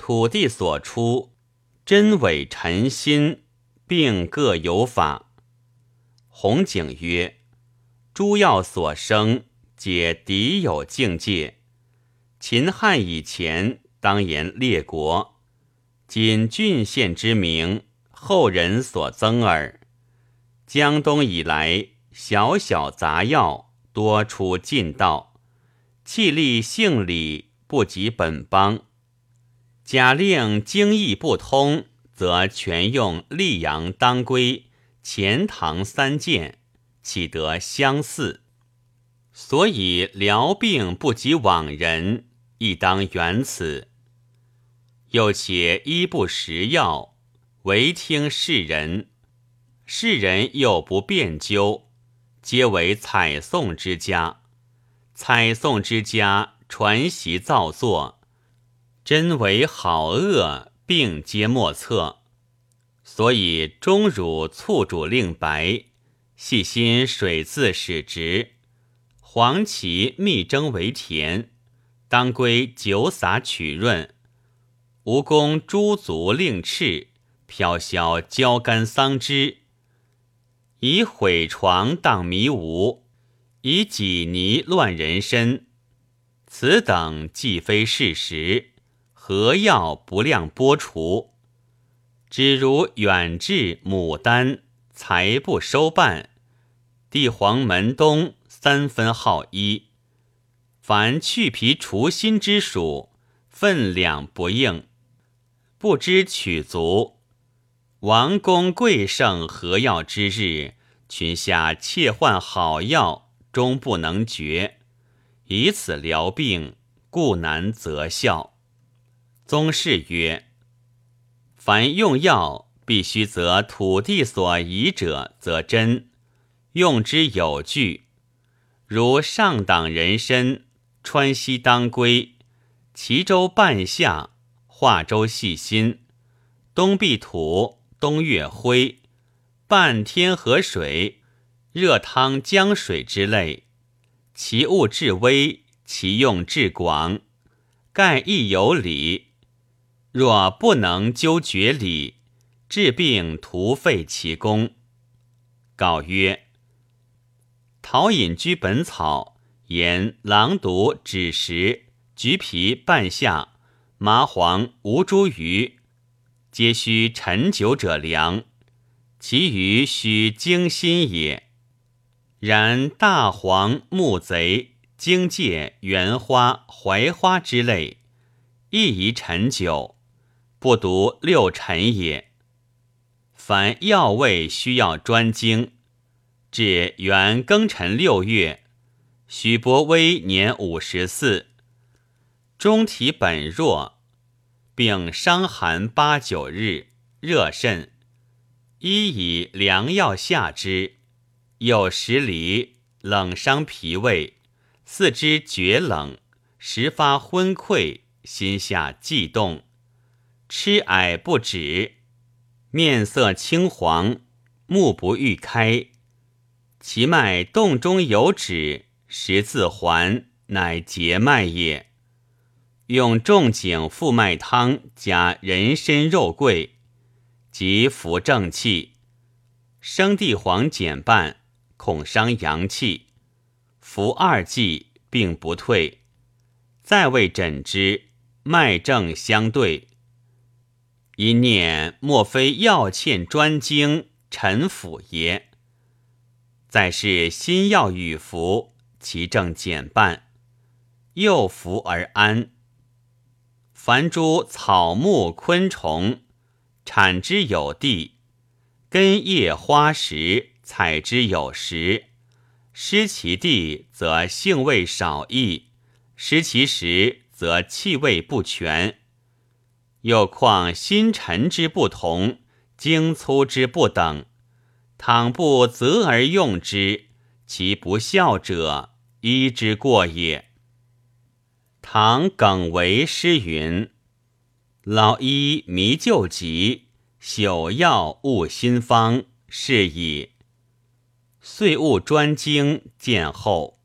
土地所出，真伪尘心，并各有法。红景曰：诸药所生，皆敌有境界。秦汉以前，当言列国，仅郡县之名，后人所增耳。江东以来，小小杂药多出近道，气力性理不及本邦。假令经义不通，则全用溧阳当归、钱塘三件，岂得相似？所以疗病不及往人，亦当原此。又且医不食药，唯听世人。世人又不辩究，皆为采诵之家。采诵之家传习造作，真为好恶，并皆莫测。所以钟乳促主令白，细心水自始直，黄芪蜜蒸为甜，当归酒洒取润，蜈蚣猪足令赤，飘销焦干桑枝。以毁床荡迷无，以己泥乱人身，此等既非事实，何药不量剥除？只如远志、牡丹，才不收办；地黄门冬三分号一，凡去皮除心之属，分量不应，不知取足。王公贵盛合药之日，群下切换好药，终不能绝，以此疗病，故难择效。宗室曰：凡用药，必须择土地所宜者，则真；用之有据，如上党人参、川西当归、齐州半夏、化州细辛、东壁土。东岳灰、半天河水、热汤江水之类，其物至微，其用至广，盖亦有理。若不能究绝理，治病徒费其功。告曰：陶隐居本草言狼毒枳实、橘皮、半夏、麻黄、吴茱萸。皆须陈酒者良，其余须精心也。然大黄、木贼、荆芥、圆花、槐花之类，亦宜陈酒，不独六陈也。凡药味需要专精，至元庚辰六月，许伯威年五十四，中体本弱。并伤寒八九日，热甚，医以良药下之，有时离，冷伤脾胃，四肢厥冷，时发昏聩，心下悸动，吃矮不止，面色青黄，目不欲开，其脉动中有止，十字环，乃结脉也。用仲景复脉汤加人参肉桂，即扶正气。生地黄减半，恐伤阳气。服二剂，并不退。再为诊之，脉正相对。一念莫非要欠专精，陈腐也。再是新药与服，其症减半，又服而安。凡诸草木昆虫，产之有地，根叶花实，采之有时。失其地，则性味少溢；失其时，则气味不全。又况新陈之不同，精粗之不等，倘不择而用之，其不效者，医之过也。唐耿为诗云：“老医迷旧疾，朽药误新方。是以岁物专精，见后。”